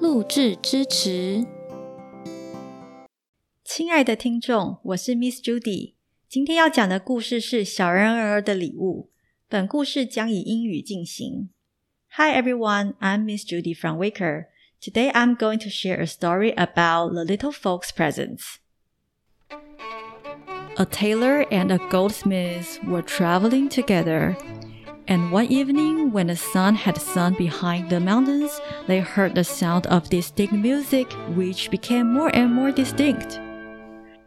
录制支持。亲爱的听众，我是 Miss Judy。今天要讲的故事是《小人儿的礼物》。本故事将以英语进行。Hi everyone, I'm Miss Judy from Waker. Today I'm going to share a story about the little folks' presents. A tailor and a goldsmith were traveling together. and one evening, when the sun had sunk behind the mountains, they heard the sound of distinct music, which became more and more distinct.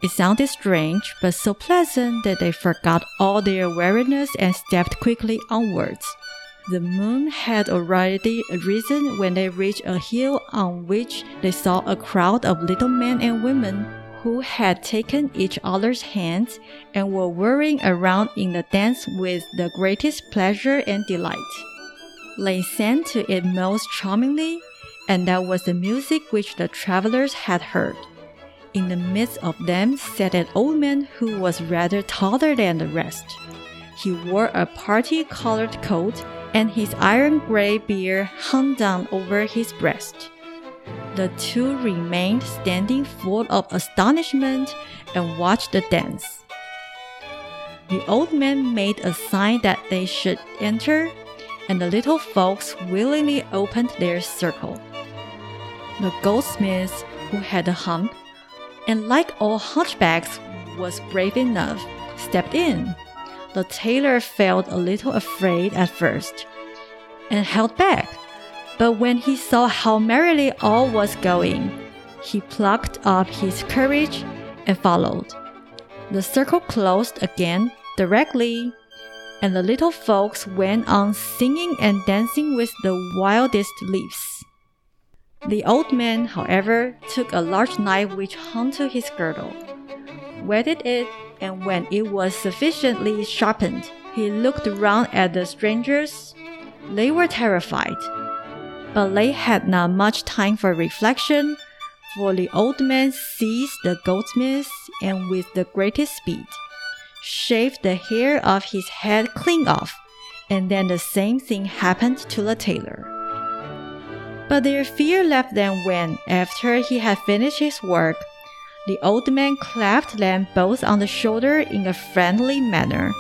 It sounded strange, but so pleasant that they forgot all their weariness and stepped quickly onwards. The moon had already risen when they reached a hill on which they saw a crowd of little men and women who had taken each other's hands and were whirling around in the dance with the greatest pleasure and delight. They sang to it most charmingly, and that was the music which the travelers had heard. In the midst of them sat an old man who was rather taller than the rest. He wore a party colored coat, and his iron gray beard hung down over his breast. The two remained standing full of astonishment and watched the dance. The old man made a sign that they should enter, and the little folks willingly opened their circle. The goldsmith, who had a hump, and like all hunchbacks was brave enough, stepped in. The tailor felt a little afraid at first and held back but when he saw how merrily all was going, he plucked up his courage and followed. The circle closed again directly, and the little folks went on singing and dancing with the wildest leaps. The old man, however, took a large knife which hung to his girdle, whetted it, and when it was sufficiently sharpened, he looked round at the strangers. They were terrified but they had not much time for reflection, for the old man seized the goldsmith and with the greatest speed shaved the hair of his head clean off, and then the same thing happened to the tailor. But their fear left them when, after he had finished his work, the old man clapped them both on the shoulder in a friendly manner,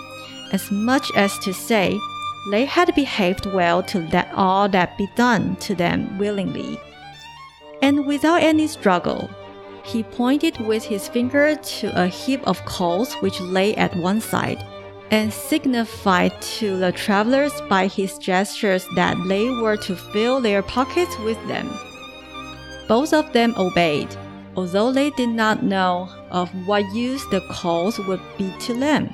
as much as to say, they had behaved well to let all that be done to them willingly. And without any struggle, he pointed with his finger to a heap of coals which lay at one side, and signified to the travelers by his gestures that they were to fill their pockets with them. Both of them obeyed, although they did not know of what use the coals would be to them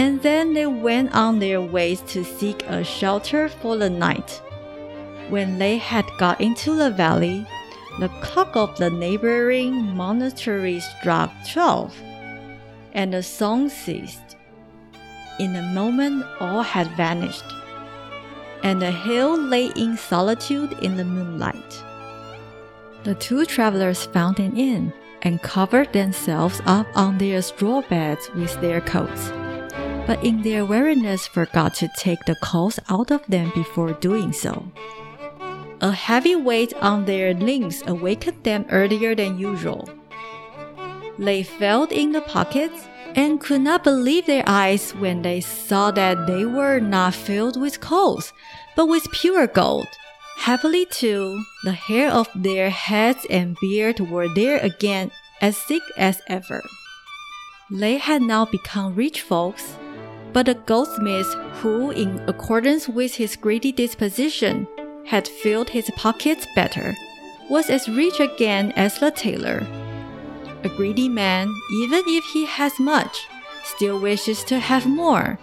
and then they went on their ways to seek a shelter for the night. When they had got into the valley, the clock of the neighboring monastery struck twelve, and the song ceased. In a moment, all had vanished, and the hill lay in solitude in the moonlight. The two travelers found an inn and covered themselves up on their straw beds with their coats but in their weariness forgot to take the coals out of them before doing so. A heavy weight on their limbs awakened them earlier than usual. They felt in the pockets and could not believe their eyes when they saw that they were not filled with coals, but with pure gold. Happily, too, the hair of their heads and beard were there again as thick as ever. They had now become rich folks but the goldsmith, who, in accordance with his greedy disposition, had filled his pockets better, was as rich again as the tailor. A greedy man, even if he has much, still wishes to have more.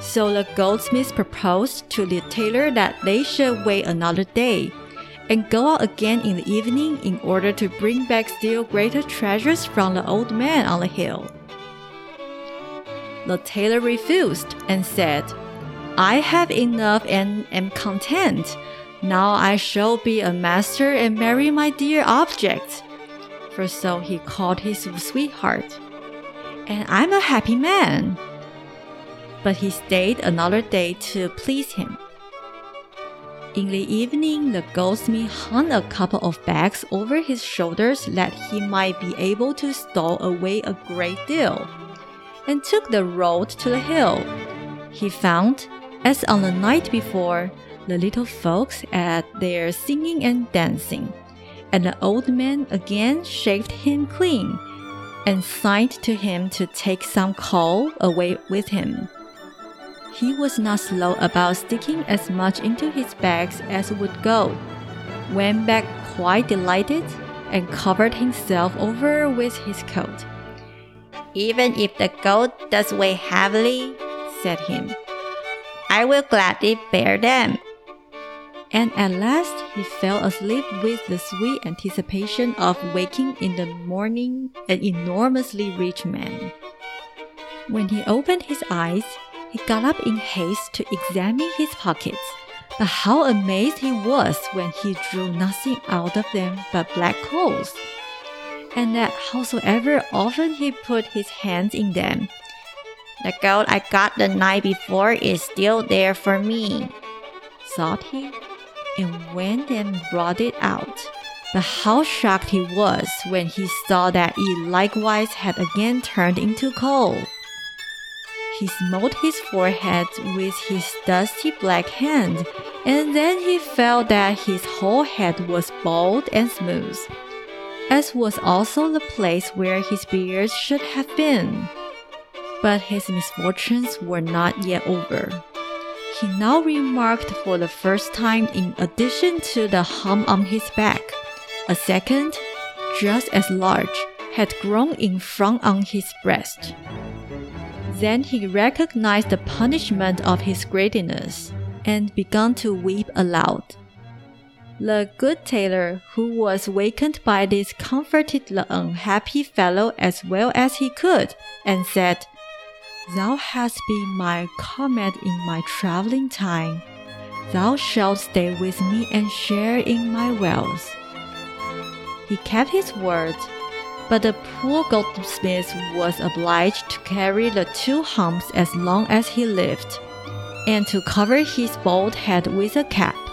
So the goldsmith proposed to the tailor that they should wait another day, and go out again in the evening in order to bring back still greater treasures from the old man on the hill. The tailor refused and said, I have enough and am content. Now I shall be a master and marry my dear object. For so he called his sweetheart. And I'm a happy man. But he stayed another day to please him. In the evening, the goldsmith hung a couple of bags over his shoulders that he might be able to stow away a great deal, and took the road to the hill. He found, as on the night before, the little folks at their singing and dancing, and the old man again shaved him clean, and signed to him to take some coal away with him. He was not slow about sticking as much into his bags as would go, went back quite delighted, and covered himself over with his coat. Even if the gold does weigh heavily, said he, I will gladly bear them. And at last he fell asleep with the sweet anticipation of waking in the morning an enormously rich man. When he opened his eyes, he got up in haste to examine his pockets, but how amazed he was when he drew nothing out of them but black coals, and that howsoever often he put his hands in them, the gold I got the night before is still there for me, thought he, and went and brought it out. But how shocked he was when he saw that it likewise had again turned into coal. He smote his forehead with his dusty black hand, and then he felt that his whole head was bald and smooth, as was also the place where his beard should have been. But his misfortunes were not yet over. He now remarked for the first time, in addition to the hump on his back, a second, just as large, had grown in front on his breast. Then he recognized the punishment of his greediness and began to weep aloud. The good tailor, who was wakened by this, comforted the unhappy fellow as well as he could, and said, Thou hast been my comrade in my traveling time. Thou shalt stay with me and share in my wealth. He kept his word but the poor goldsmith was obliged to carry the two humps as long as he lived, and to cover his bald head with a cap.